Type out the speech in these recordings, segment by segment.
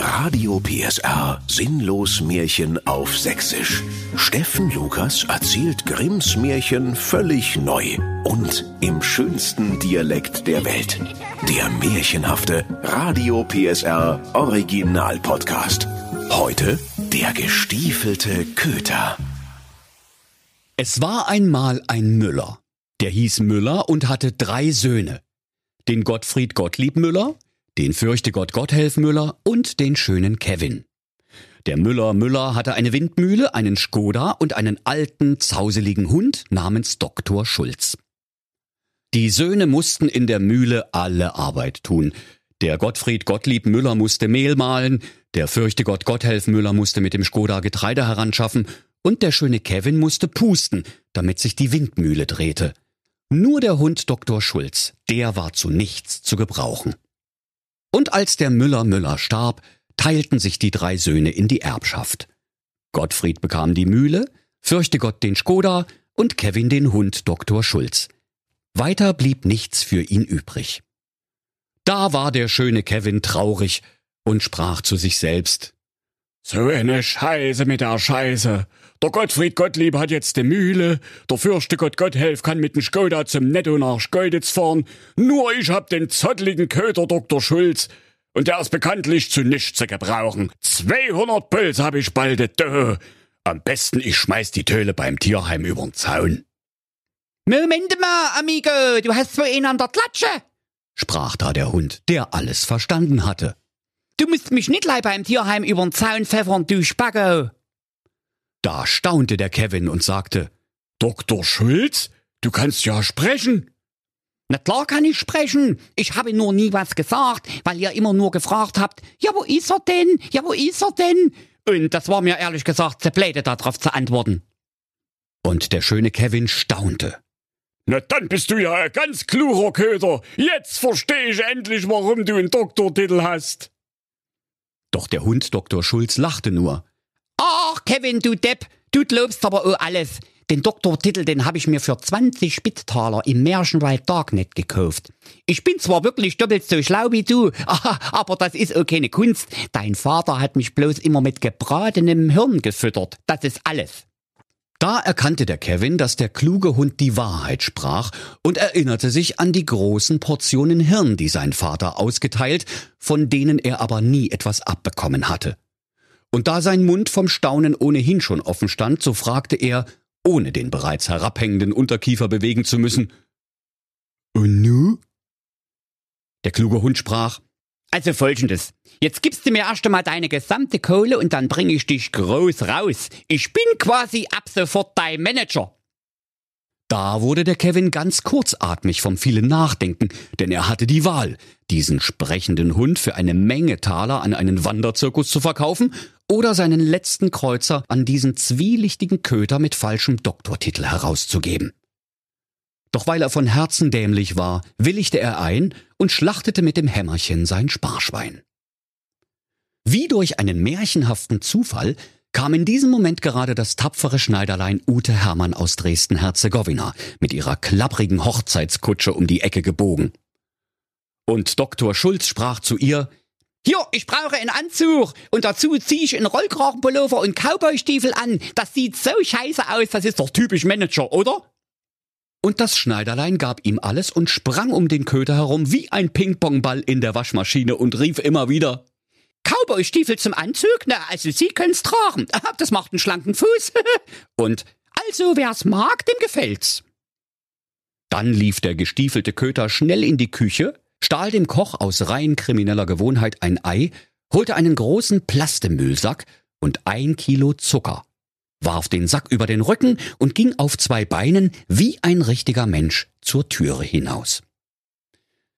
Radio PSR Sinnlos Märchen auf Sächsisch. Steffen Lukas erzählt Grimms Märchen völlig neu und im schönsten Dialekt der Welt. Der märchenhafte Radio PSR Original Podcast. Heute der gestiefelte Köter. Es war einmal ein Müller. Der hieß Müller und hatte drei Söhne. Den Gottfried Gottlieb Müller, den Fürchte Gott Gotthelf Müller und den schönen Kevin. Der Müller Müller hatte eine Windmühle, einen Skoda und einen alten, zauseligen Hund namens Dr. Schulz. Die Söhne mussten in der Mühle alle Arbeit tun. Der Gottfried Gottlieb Müller musste Mehl mahlen, der Fürchte Gott Gotthelf Müller musste mit dem Skoda Getreide heranschaffen und der schöne Kevin musste pusten, damit sich die Windmühle drehte. Nur der Hund Dr. Schulz, der war zu nichts zu gebrauchen. Und als der Müller Müller starb, teilten sich die drei Söhne in die Erbschaft. Gottfried bekam die Mühle, Fürchte Gott den Skoda und Kevin den Hund Dr. Schulz. Weiter blieb nichts für ihn übrig. Da war der schöne Kevin traurig und sprach zu sich selbst So eine Scheiße mit der Scheiße. Der Gottfried Gottlieb hat jetzt die Mühle, der Fürste Gott Gotthelf kann mit dem Skoda zum Netto nach Schkeuditz fahren, nur ich hab den zottligen Köter Dr. Schulz, und der ist bekanntlich zu nichts zu gebrauchen. 200 Puls hab ich bald, dö. Am besten ich schmeiß die Töle beim Tierheim übern Zaun. Moment mal, Amigo, du hast wohl einen an der Klatsche. sprach da der Hund, der alles verstanden hatte. Du musst mich nicht leih beim Tierheim übern Zaun pfeffern, du Spacko. Da staunte der Kevin und sagte, Dr. Schulz? Du kannst ja sprechen. Na klar kann ich sprechen. Ich habe nur nie was gesagt, weil ihr immer nur gefragt habt, ja, wo ist er denn? Ja, wo ist er denn? Und das war mir ehrlich gesagt zu blöde, darauf zu antworten. und der schöne Kevin staunte. Na dann bist du ja ein ganz kluger Köter. Jetzt versteh ich endlich, warum du einen Doktortitel hast. Doch der Hund Dr. Schulz lachte nur. Ach, Kevin, du Depp, du glaubst aber auch alles. Den Doktortitel, den habe ich mir für 20 Spitztaler im Märchenwald Darknet gekauft. Ich bin zwar wirklich doppelt so schlau wie du, aber das ist auch keine Kunst. Dein Vater hat mich bloß immer mit gebratenem Hirn gefüttert. Das ist alles. Da erkannte der Kevin, dass der kluge Hund die Wahrheit sprach und erinnerte sich an die großen Portionen Hirn, die sein Vater ausgeteilt, von denen er aber nie etwas abbekommen hatte. Und da sein Mund vom Staunen ohnehin schon offen stand, so fragte er, ohne den bereits herabhängenden Unterkiefer bewegen zu müssen, Und nu? Der kluge Hund sprach, Also folgendes. Jetzt gibst du mir erst einmal deine gesamte Kohle und dann bringe ich dich groß raus. Ich bin quasi ab sofort dein Manager. Da wurde der Kevin ganz kurzatmig vom vielen Nachdenken, denn er hatte die Wahl, diesen sprechenden Hund für eine Menge Taler an einen Wanderzirkus zu verkaufen oder seinen letzten Kreuzer an diesen zwielichtigen Köter mit falschem Doktortitel herauszugeben. Doch weil er von Herzen dämlich war, willigte er ein und schlachtete mit dem Hämmerchen sein Sparschwein. Wie durch einen märchenhaften Zufall kam in diesem Moment gerade das tapfere Schneiderlein Ute Hermann aus Dresden-Herzegowina mit ihrer klapprigen Hochzeitskutsche um die Ecke gebogen. Und Dr. Schulz sprach zu ihr, Hier, ich brauche einen Anzug und dazu ziehe ich einen Rollkragenpullover und Cowboystiefel an. Das sieht so scheiße aus, das ist doch typisch Manager, oder? Und das Schneiderlein gab ihm alles und sprang um den Köter herum wie ein Pingpongball in der Waschmaschine und rief immer wieder, Cowboystiefel zum Anzug? Na, also Sie können's tragen. Das macht einen schlanken Fuß. und Also, wer's mag, dem gefällt's. Dann lief der gestiefelte Köter schnell in die Küche, stahl dem Koch aus rein krimineller Gewohnheit ein Ei, holte einen großen Plastemüllsack und ein Kilo Zucker, warf den Sack über den Rücken und ging auf zwei Beinen wie ein richtiger Mensch zur Türe hinaus.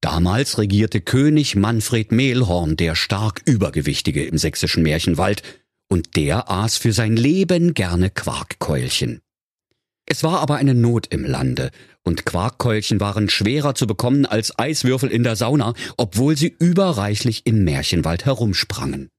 Damals regierte König Manfred Mehlhorn, der stark Übergewichtige im sächsischen Märchenwald, und der aß für sein Leben gerne Quarkkeulchen. Es war aber eine Not im Lande, und Quarkkeulchen waren schwerer zu bekommen als Eiswürfel in der Sauna, obwohl sie überreichlich im Märchenwald herumsprangen.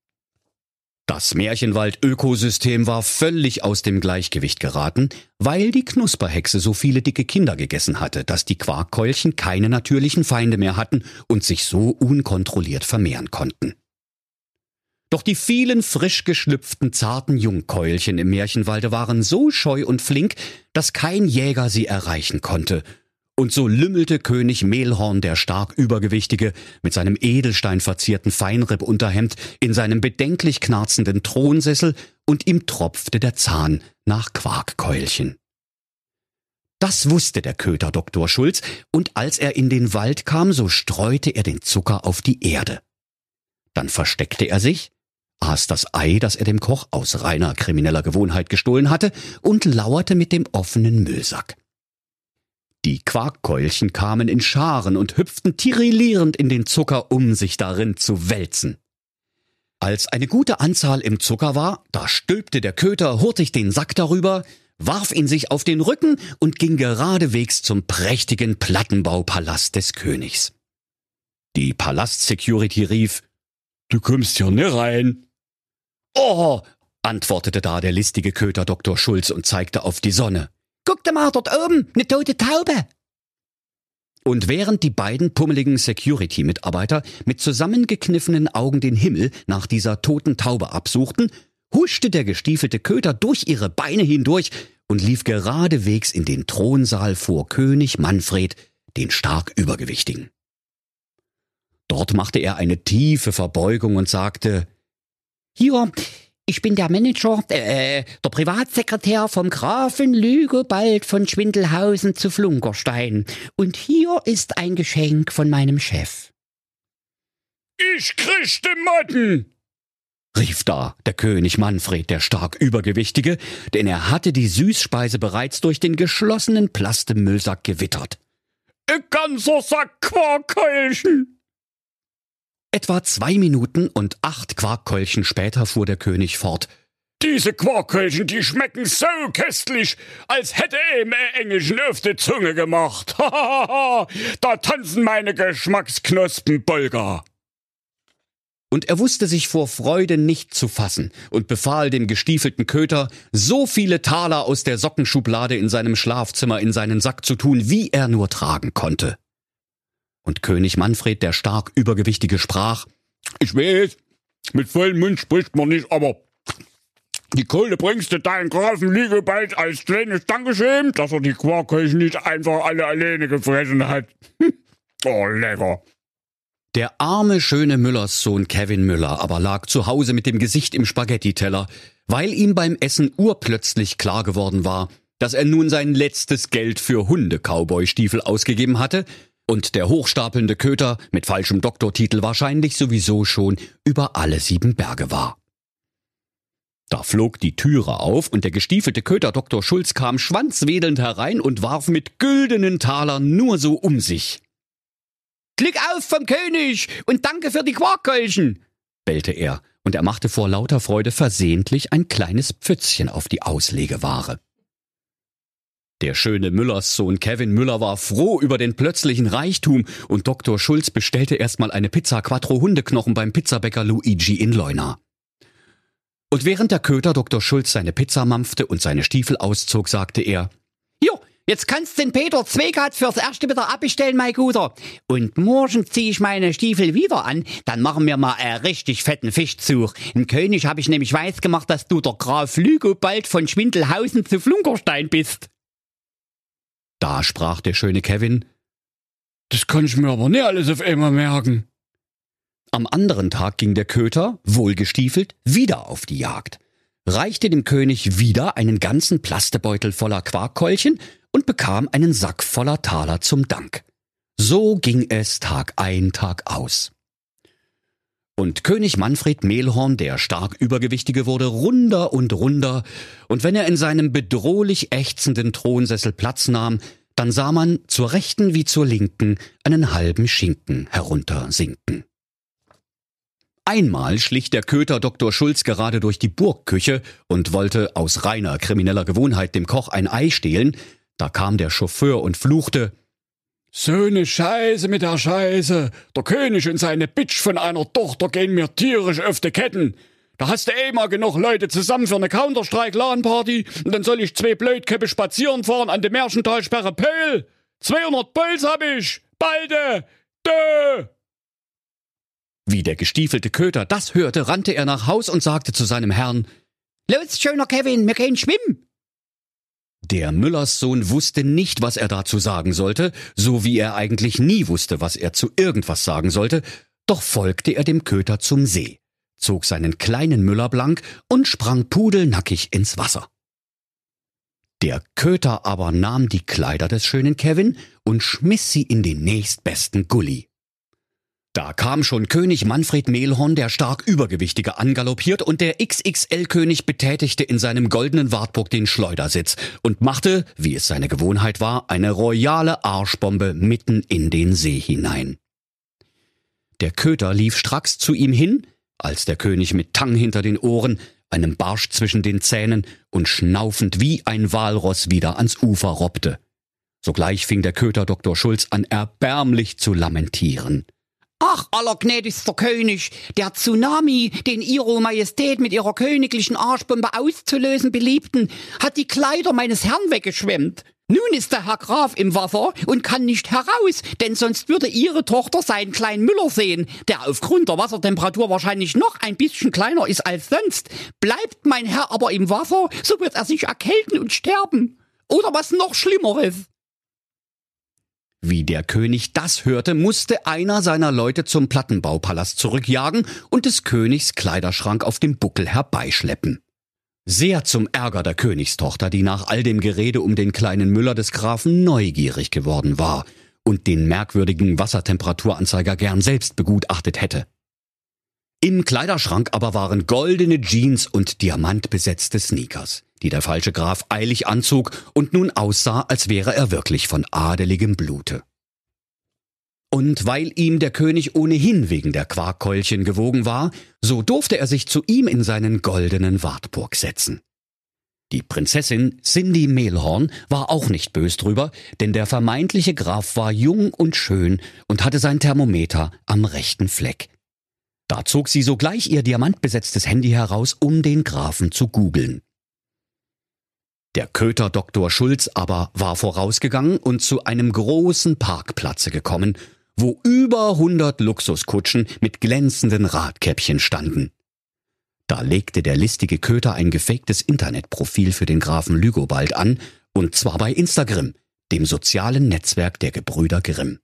Das Märchenwald-Ökosystem war völlig aus dem Gleichgewicht geraten, weil die Knusperhexe so viele dicke Kinder gegessen hatte, dass die Quarkkeulchen keine natürlichen Feinde mehr hatten und sich so unkontrolliert vermehren konnten. Doch die vielen frisch geschlüpften zarten Jungkeulchen im Märchenwalde waren so scheu und flink, dass kein Jäger sie erreichen konnte. Und so lümmelte König Mehlhorn der stark Übergewichtige mit seinem edelsteinverzierten Feinrippunterhemd in seinem bedenklich knarzenden Thronsessel und ihm tropfte der Zahn nach Quarkkeulchen. Das wusste der Köter Dr. Schulz, und als er in den Wald kam, so streute er den Zucker auf die Erde. Dann versteckte er sich, aß das Ei, das er dem Koch aus reiner krimineller Gewohnheit gestohlen hatte, und lauerte mit dem offenen Müllsack. Die Quarkkeulchen kamen in Scharen und hüpften tirillierend in den Zucker, um sich darin zu wälzen. Als eine gute Anzahl im Zucker war, da stülpte der Köter hurtig den Sack darüber, warf ihn sich auf den Rücken und ging geradewegs zum prächtigen Plattenbaupalast des Königs. Die Palastsecurity rief, Du kommst hier nicht rein. Oh, antwortete da der listige Köter Dr. Schulz und zeigte auf die Sonne. Guck dir mal dort oben, ne tote Taube. Und während die beiden pummeligen Security-Mitarbeiter mit zusammengekniffenen Augen den Himmel nach dieser toten Taube absuchten, huschte der gestiefelte Köter durch ihre Beine hindurch und lief geradewegs in den Thronsaal vor König Manfred, den stark Übergewichtigen. Dort machte er eine tiefe Verbeugung und sagte Hier, ich bin der Manager, äh, der Privatsekretär vom Grafen Lügobald von Schwindelhausen zu Flunkerstein. Und hier ist ein Geschenk von meinem Chef. Ich kriegte Motten! rief da der König Manfred, der stark Übergewichtige, denn er hatte die Süßspeise bereits durch den geschlossenen Plastemüllsack gewittert. Ein ganzer Sack Quarkkeulchen! Etwa zwei Minuten und acht Quarkkeulchen später fuhr der König fort. Diese Quarkkeulchen, die schmecken so köstlich, als hätte ihm ein Engelchen auf die Zunge gemacht. da tanzen meine Geschmacksknospen Bolger. Und er wusste sich vor Freude nicht zu fassen und befahl dem gestiefelten Köter, so viele Taler aus der Sockenschublade in seinem Schlafzimmer in seinen Sack zu tun, wie er nur tragen konnte. Und König Manfred, der stark Übergewichtige, sprach, Ich weiß, mit vollem Mund spricht man nicht, aber die Kohle bringst du deinen Grafen Liegebald als kleines Dankeschön, dass er die Quarkköchen nicht einfach alle alleine gefressen hat. oh, lecker. Der arme, schöne Müllers Sohn Kevin Müller aber lag zu Hause mit dem Gesicht im Spaghettiteller, weil ihm beim Essen urplötzlich klar geworden war, dass er nun sein letztes Geld für Hunde-Cowboy-Stiefel ausgegeben hatte und der hochstapelnde Köter mit falschem Doktortitel wahrscheinlich sowieso schon über alle sieben Berge war. Da flog die Türe auf und der gestiefelte Köter Dr. Schulz kam schwanzwedelnd herein und warf mit güldenen Talern nur so um sich. Glück auf vom König und danke für die Quarkkeulchen, bellte er, und er machte vor lauter Freude versehentlich ein kleines Pfützchen auf die Auslegeware. Der schöne Müllers Sohn Kevin Müller war froh über den plötzlichen Reichtum und Dr. Schulz bestellte erstmal eine Pizza Quattro Hundeknochen beim Pizzabäcker Luigi in Leuna. Und während der Köter Dr. Schulz seine Pizza mampfte und seine Stiefel auszog, sagte er, Jo, jetzt kannst den Peter Zwegat fürs erste wieder abbestellen, mein Guter. Und morgen zieh ich meine Stiefel wieder an, dann machen wir mal einen richtig fetten Fischzug. Im König habe ich nämlich weiß gemacht, dass du der Graf Lügo bald von Schwindelhausen zu Flunkerstein bist. Da sprach der schöne Kevin, Das kann ich mir aber nicht alles auf einmal merken. Am anderen Tag ging der Köter, wohlgestiefelt, wieder auf die Jagd, reichte dem König wieder einen ganzen Plastebeutel voller Quarkkeulchen und bekam einen Sack voller Taler zum Dank. So ging es Tag ein, Tag aus. Und König Manfred Mehlhorn, der stark Übergewichtige, wurde runder und runder, und wenn er in seinem bedrohlich ächzenden Thronsessel Platz nahm, dann sah man zur rechten wie zur linken einen halben Schinken heruntersinken. Einmal schlich der Köter Dr. Schulz gerade durch die Burgküche und wollte aus reiner krimineller Gewohnheit dem Koch ein Ei stehlen, da kam der Chauffeur und fluchte So ne Scheiße mit der Scheiße. Der König und seine Bitch von einer Tochter gehen mir tierisch auf die Ketten. Da hast du eh mal genug Leute zusammen für eine Counter-Strike-LAN-Party und dann soll ich zwei Blödköppe spazieren fahren an der Märchentalsperre Pöll. 200 Puls hab ich. Balde. Dö. Wie der gestiefelte Köter das hörte, rannte er nach Haus und sagte zu seinem Herrn, Los, schöner Kevin, wir gehen schwimmen. Der Müllers Sohn wusste nicht, was er dazu sagen sollte, so wie er eigentlich nie wusste, was er zu irgendwas sagen sollte, doch folgte er dem Köter zum See, zog seinen kleinen Müller blank und sprang pudelnackig ins Wasser. Der Köter aber nahm die Kleider des schönen Kevin und schmiss sie in den nächstbesten Gully. Da kam schon König Manfred Mehlhorn, der stark Übergewichtige, angaloppiert und der XXL-König betätigte in seinem goldenen Wartburg den Schleudersitz und machte, wie es seine Gewohnheit war, eine royale Arschbombe mitten in den See hinein. Der Köter lief stracks zu ihm hin, als der König mit Tang hinter den Ohren, einem Barsch zwischen den Zähnen und schnaufend wie ein Walross wieder ans Ufer robbte. Sogleich fing der Köter Dr. Schulz an erbärmlich zu lamentieren. Ach, allergnädigster König, der Tsunami, den Ihre Majestät mit ihrer königlichen Arschbombe auszulösen beliebten, hat die Kleider meines Herrn weggeschwemmt. Nun ist der Herr Graf im Wasser und kann nicht heraus, denn sonst würde Ihre Tochter seinen kleinen Müller sehen, der aufgrund der Wassertemperatur wahrscheinlich noch ein bisschen kleiner ist als sonst. Bleibt mein Herr aber im Wasser, so wird er sich erkälten und sterben. Oder was noch Schlimmeres. Wie der König das hörte, musste einer seiner Leute zum Plattenbaupalast zurückjagen und des Königs Kleiderschrank auf dem Buckel herbeischleppen. Sehr zum Ärger der Königstochter, die nach all dem Gerede um den kleinen Müller des Grafen neugierig geworden war und den merkwürdigen Wassertemperaturanzeiger gern selbst begutachtet hätte. Im Kleiderschrank aber waren goldene Jeans und diamantbesetzte Sneakers die der falsche Graf eilig anzog und nun aussah, als wäre er wirklich von adeligem Blute. Und weil ihm der König ohnehin wegen der Quarkkeulchen gewogen war, so durfte er sich zu ihm in seinen goldenen Wartburg setzen. Die Prinzessin Cindy Mehlhorn war auch nicht bös drüber, denn der vermeintliche Graf war jung und schön und hatte sein Thermometer am rechten Fleck. Da zog sie sogleich ihr diamantbesetztes Handy heraus, um den Grafen zu googeln. Der Köter Dr. Schulz aber war vorausgegangen und zu einem großen Parkplatze gekommen, wo über hundert Luxuskutschen mit glänzenden Radkäppchen standen. Da legte der listige Köter ein gefaktes Internetprofil für den Grafen Lügobald an, und zwar bei Instagram, dem sozialen Netzwerk der Gebrüder Grimm.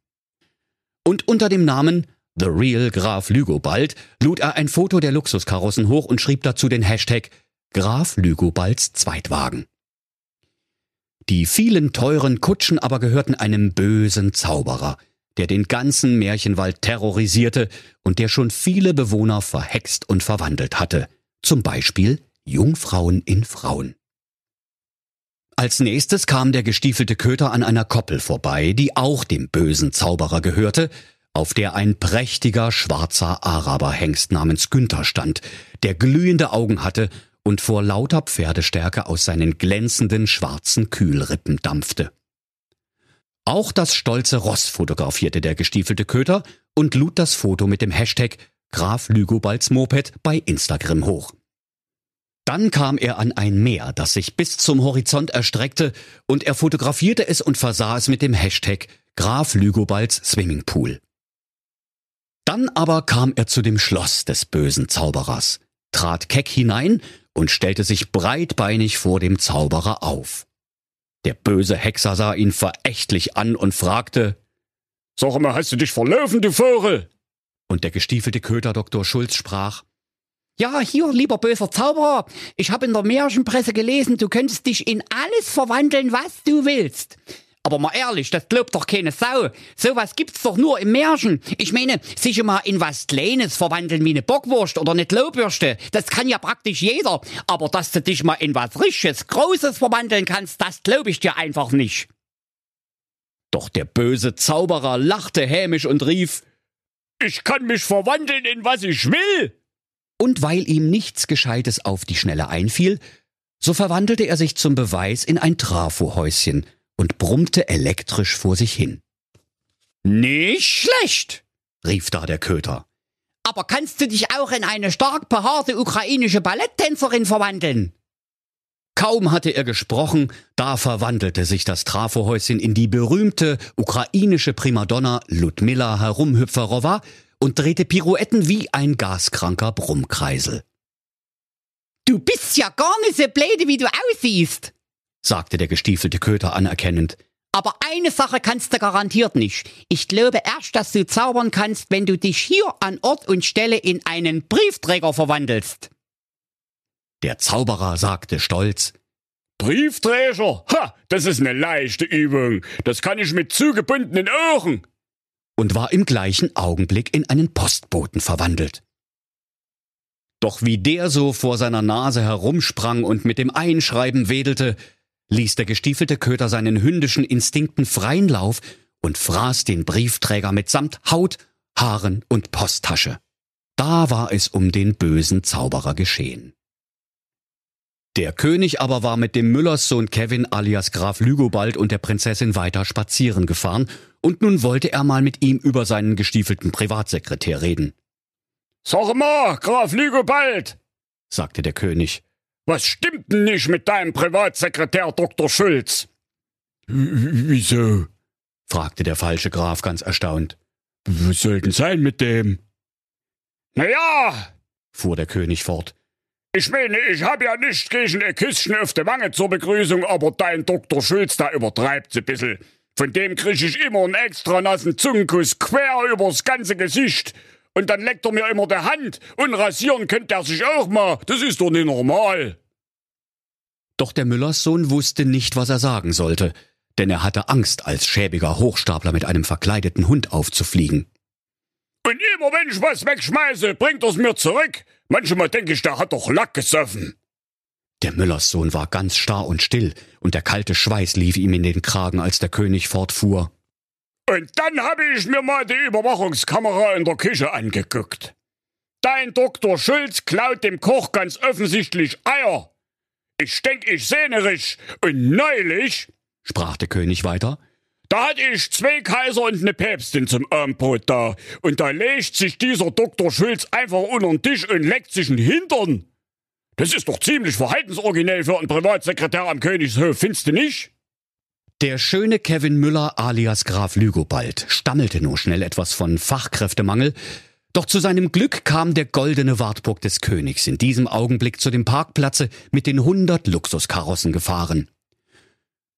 Und unter dem Namen The Real Graf Lügobald lud er ein Foto der Luxuskarossen hoch und schrieb dazu den Hashtag Graf Lügobalds Zweitwagen. Die vielen teuren Kutschen aber gehörten einem bösen Zauberer, der den ganzen Märchenwald terrorisierte und der schon viele Bewohner verhext und verwandelt hatte, zum Beispiel Jungfrauen in Frauen. Als nächstes kam der gestiefelte Köter an einer Koppel vorbei, die auch dem bösen Zauberer gehörte, auf der ein prächtiger schwarzer Araberhengst namens Günther stand, der glühende Augen hatte und vor lauter Pferdestärke aus seinen glänzenden schwarzen Kühlrippen dampfte. Auch das stolze Ross fotografierte der gestiefelte Köter und lud das Foto mit dem Hashtag Graf Lügobalds Moped bei Instagram hoch. Dann kam er an ein Meer, das sich bis zum Horizont erstreckte, und er fotografierte es und versah es mit dem Hashtag Graf Lügobalds Swimmingpool. Dann aber kam er zu dem Schloss des bösen Zauberers, trat keck hinein und stellte sich breitbeinig vor dem Zauberer auf. Der böse Hexer sah ihn verächtlich an und fragte, Sag mal, hast du dich verlaufen, du Vogel? Und der gestiefelte Köter Dr. Schulz sprach, ja, hier, lieber böser Zauberer, ich habe in der Märchenpresse gelesen, du könntest dich in alles verwandeln, was du willst. Aber mal ehrlich, das glaubt doch keine Sau. Sowas gibt's doch nur im Märchen. Ich meine, sich mal in was Kleines verwandeln wie eine Bockwurst oder eine Klobürste, das kann ja praktisch jeder. Aber dass du dich mal in was richtiges, Großes verwandeln kannst, das glaube ich dir einfach nicht. Doch der böse Zauberer lachte hämisch und rief, Ich kann mich verwandeln in was ich will. Und weil ihm nichts Gescheites auf die Schnelle einfiel, so verwandelte er sich zum Beweis in ein Trafohäuschen, und brummte elektrisch vor sich hin. Nicht schlecht, rief da der Köter. Aber kannst du dich auch in eine stark behaarte ukrainische Balletttänzerin verwandeln? Kaum hatte er gesprochen, da verwandelte sich das Trafohäuschen in die berühmte ukrainische Primadonna Ludmilla Herumhüpferowa und drehte Pirouetten wie ein gaskranker Brummkreisel. Du bist ja gar nicht so blöde, wie du aussiehst, sagte der gestiefelte Köter anerkennend. Aber eine Sache kannst du garantiert nicht. Ich glaube erst, dass du zaubern kannst, wenn du dich hier an Ort und Stelle in einen Briefträger verwandelst. Der Zauberer sagte stolz, Briefträger? Ha, das ist eine leichte Übung. Das kann ich mit zugebundenen Ohren. Und war im gleichen Augenblick in einen Postboten verwandelt. Doch wie der so vor seiner Nase herumsprang und mit dem Einschreiben wedelte, ließ der gestiefelte Köter seinen hündischen Instinkten freien Lauf und fraß den Briefträger mitsamt Haut, Haaren und Posttasche. Da war es um den bösen Zauberer geschehen. Der König aber war mit dem Müllerssohn Kevin alias Graf Lügobald und der Prinzessin weiter spazieren gefahren, und nun wollte er mal mit ihm über seinen gestiefelten Privatsekretär reden. Sag mal, Graf Lügobald, sagte der König, was stimmt denn nicht mit deinem Privatsekretär Dr. Schulz? Wieso? fragte der falsche Graf ganz erstaunt. Was soll denn sein mit dem? Na ja, fuhr der König fort. Ich meine, ich hab ja nicht gegen ein Küsschen auf der Wange zur Begrüßung, aber dein Dr. Schulz, da übertreibt's ein bisschen. Von dem krieg ich immer einen extra nassen Zungenkuss quer übers ganze Gesicht. Und dann leckt er mir immer die Hand und rasieren könnte er sich auch mal. Das ist doch nicht normal. Doch der Müllerssohn wusste nicht, was er sagen sollte, denn er hatte Angst, als schäbiger Hochstapler mit einem verkleideten Hund aufzufliegen. Und immer wenn ich was wegschmeiße, bringt er's mir zurück. Manchmal denke ich, der hat doch Lack gesoffen. Der Müllerssohn war ganz starr und still, und der kalte Schweiß lief ihm in den Kragen, als der König fortfuhr. Und dann habe ich mir mal die Überwachungskamera in der Küche angeguckt. Dein Dr. Schulz klaut dem Koch ganz offensichtlich Eier. Ich denk, ich sehne rich. Und neulich, sprach der König weiter, da hatte ich zwei Kaiser und eine Päpstin zum Armbrot da. Und da legt sich dieser Dr. Schulz einfach unter den Tisch und leckt sich den Hintern. Das ist doch ziemlich verhaltensoriginell für einen Privatsekretär am Königshof, findest du nicht? Der schöne Kevin Müller alias Graf Lügobald stammelte nur schnell etwas von Fachkräftemangel, doch zu seinem Glück kam der goldene Wartburg des Königs in diesem Augenblick zu dem Parkplatze mit den hundert Luxuskarossen gefahren.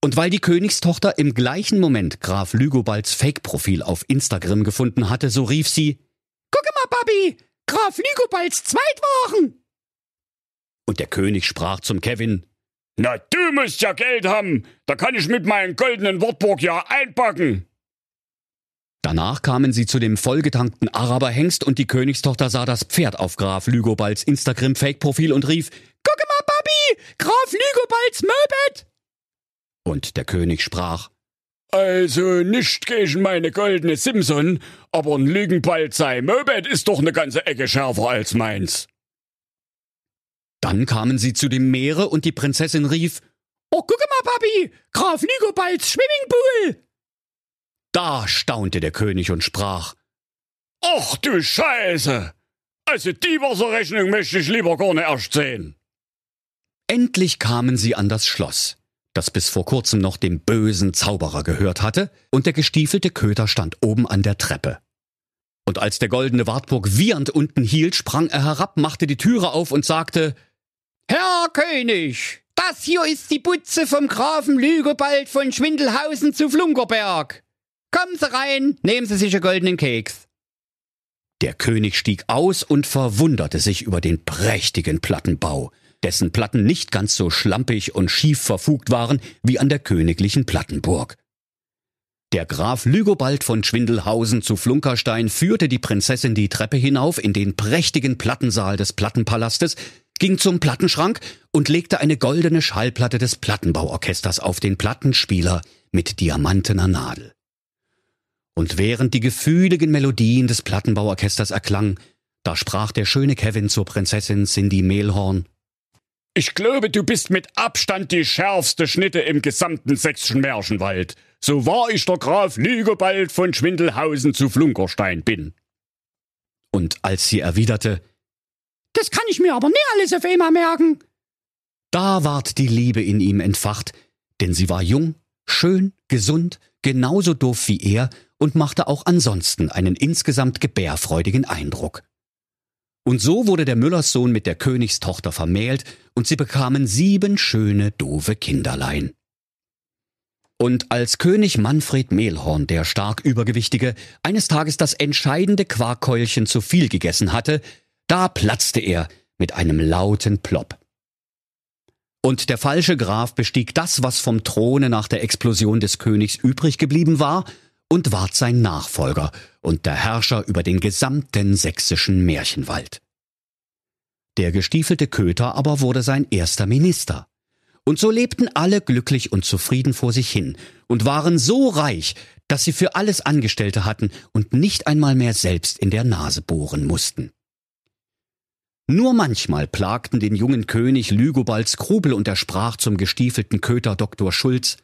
Und weil die Königstochter im gleichen Moment Graf Lügobalds Fake-Profil auf Instagram gefunden hatte, so rief sie, Gucke mal, Babi, Graf Lügobalds Zweitwagen! Und der König sprach zum Kevin, na, du musst ja Geld haben. Da kann ich mit meinem goldenen Wortburg ja einpacken. Danach kamen sie zu dem vollgetankten Araberhengst und die Königstochter sah das Pferd auf Graf Lügobalds Instagram-Fake-Profil und rief, Gucke mal, Babi, Graf Lügobalds Möbet! Und der König sprach, also nicht gegen meine goldene Simson, aber ein Lügenbald sei Möbet ist doch eine ganze Ecke schärfer als meins. Dann kamen sie zu dem Meere und die Prinzessin rief, Oh, gucke mal, Papi, Graf Nigobalds Schwimmingpool! Da staunte der König und sprach, Ach du Scheiße! Also die Wasserrechnung möchte ich lieber gar nicht erst sehen. Endlich kamen sie an das Schloss, das bis vor kurzem noch dem bösen Zauberer gehört hatte, und der gestiefelte Köter stand oben an der Treppe. Und als der goldene Wartburg wiehernd unten hielt, sprang er herab, machte die Türe auf und sagte, Herr König, das hier ist die Butze vom Grafen Lügebald von Schwindelhausen zu Flunkerberg. Kommen Sie rein, nehmen Sie sich einen goldenen Keks. Der König stieg aus und verwunderte sich über den prächtigen Plattenbau, dessen Platten nicht ganz so schlampig und schief verfugt waren wie an der königlichen Plattenburg. Der Graf Lügobald von Schwindelhausen zu Flunkerstein führte die Prinzessin die Treppe hinauf in den prächtigen Plattensaal des Plattenpalastes, ging zum Plattenschrank und legte eine goldene Schallplatte des Plattenbauorchesters auf den Plattenspieler mit diamantener Nadel. Und während die gefühligen Melodien des Plattenbauorchesters erklangen, da sprach der schöne Kevin zur Prinzessin Cindy Mehlhorn. Ich glaube, du bist mit Abstand die schärfste Schnitte im gesamten sächsischen Märchenwald. So wahr ich der Graf Lügebald von Schwindelhausen zu Flunkerstein bin. Und als sie erwiderte, das kann ich mir aber nie alles auf einmal merken. Da ward die Liebe in ihm entfacht, denn sie war jung, Schön, gesund, genauso doof wie er und machte auch ansonsten einen insgesamt gebärfreudigen Eindruck. Und so wurde der Müllerssohn mit der Königstochter vermählt und sie bekamen sieben schöne, doofe Kinderlein. Und als König Manfred Mehlhorn, der stark Übergewichtige, eines Tages das entscheidende Quarkkeulchen zu viel gegessen hatte, da platzte er mit einem lauten Plopp. Und der falsche Graf bestieg das, was vom Throne nach der Explosion des Königs übrig geblieben war, und ward sein Nachfolger und der Herrscher über den gesamten sächsischen Märchenwald. Der gestiefelte Köter aber wurde sein erster Minister. Und so lebten alle glücklich und zufrieden vor sich hin und waren so reich, dass sie für alles Angestellte hatten und nicht einmal mehr selbst in der Nase bohren mussten. Nur manchmal plagten den jungen König Lügobald Skrubel und er sprach zum gestiefelten Köter Dr. Schulz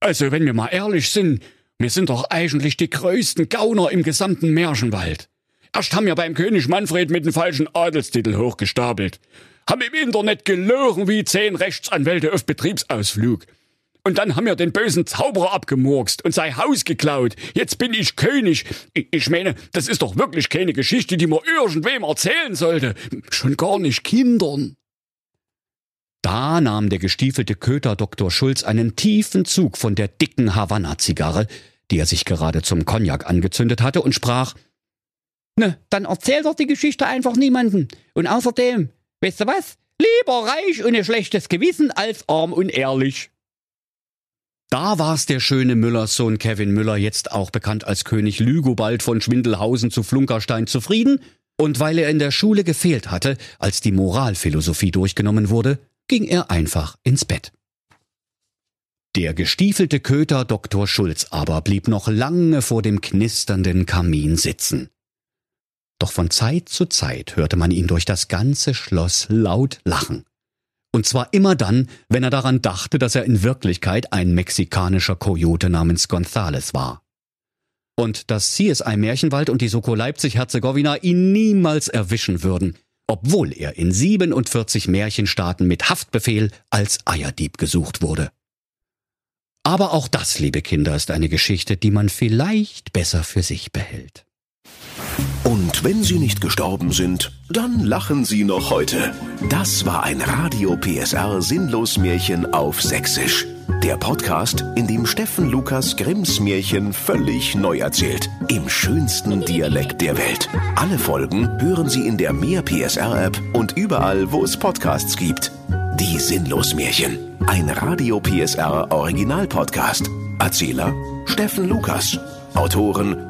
Also, wenn wir mal ehrlich sind, wir sind doch eigentlich die größten Gauner im gesamten Märchenwald. Erst haben wir beim König Manfred mit dem falschen Adelstitel hochgestapelt. Haben im Internet gelogen wie zehn Rechtsanwälte auf Betriebsausflug. Und dann haben wir den bösen Zauberer abgemurkst und sein Haus geklaut. Jetzt bin ich König. Ich meine, das ist doch wirklich keine Geschichte, die man irgendwem erzählen sollte. Schon gar nicht Kindern. Da nahm der gestiefelte Köter Dr. Schulz einen tiefen Zug von der dicken Havanna-Zigarre, die er sich gerade zum Cognac angezündet hatte, und sprach, Ne, dann erzähl doch die Geschichte einfach niemanden. Und außerdem, weißt du was? Lieber reich und ein schlechtes Gewissen als arm und ehrlich. Da war's der schöne Müllers Sohn Kevin Müller, jetzt auch bekannt als König Lügobald von Schwindelhausen zu Flunkerstein zufrieden, und weil er in der Schule gefehlt hatte, als die Moralphilosophie durchgenommen wurde, ging er einfach ins Bett. Der gestiefelte Köter Dr. Schulz aber blieb noch lange vor dem knisternden Kamin sitzen. Doch von Zeit zu Zeit hörte man ihn durch das ganze Schloss laut lachen. Und zwar immer dann, wenn er daran dachte, dass er in Wirklichkeit ein mexikanischer Kojote namens Gonzales war. Und dass CSI Märchenwald und die Soko Leipzig-Herzegowina ihn niemals erwischen würden, obwohl er in 47 Märchenstaaten mit Haftbefehl als Eierdieb gesucht wurde. Aber auch das, liebe Kinder, ist eine Geschichte, die man vielleicht besser für sich behält. Und wenn sie nicht gestorben sind, dann lachen sie noch heute. Das war ein Radio PSR Sinnlos Märchen auf Sächsisch. Der Podcast, in dem Steffen Lukas Grimms Märchen völlig neu erzählt. Im schönsten Dialekt der Welt. Alle Folgen hören Sie in der Mehr PSR App und überall, wo es Podcasts gibt. Die Sinnlos Märchen. Ein Radio PSR Original Podcast. Erzähler Steffen Lukas. Autoren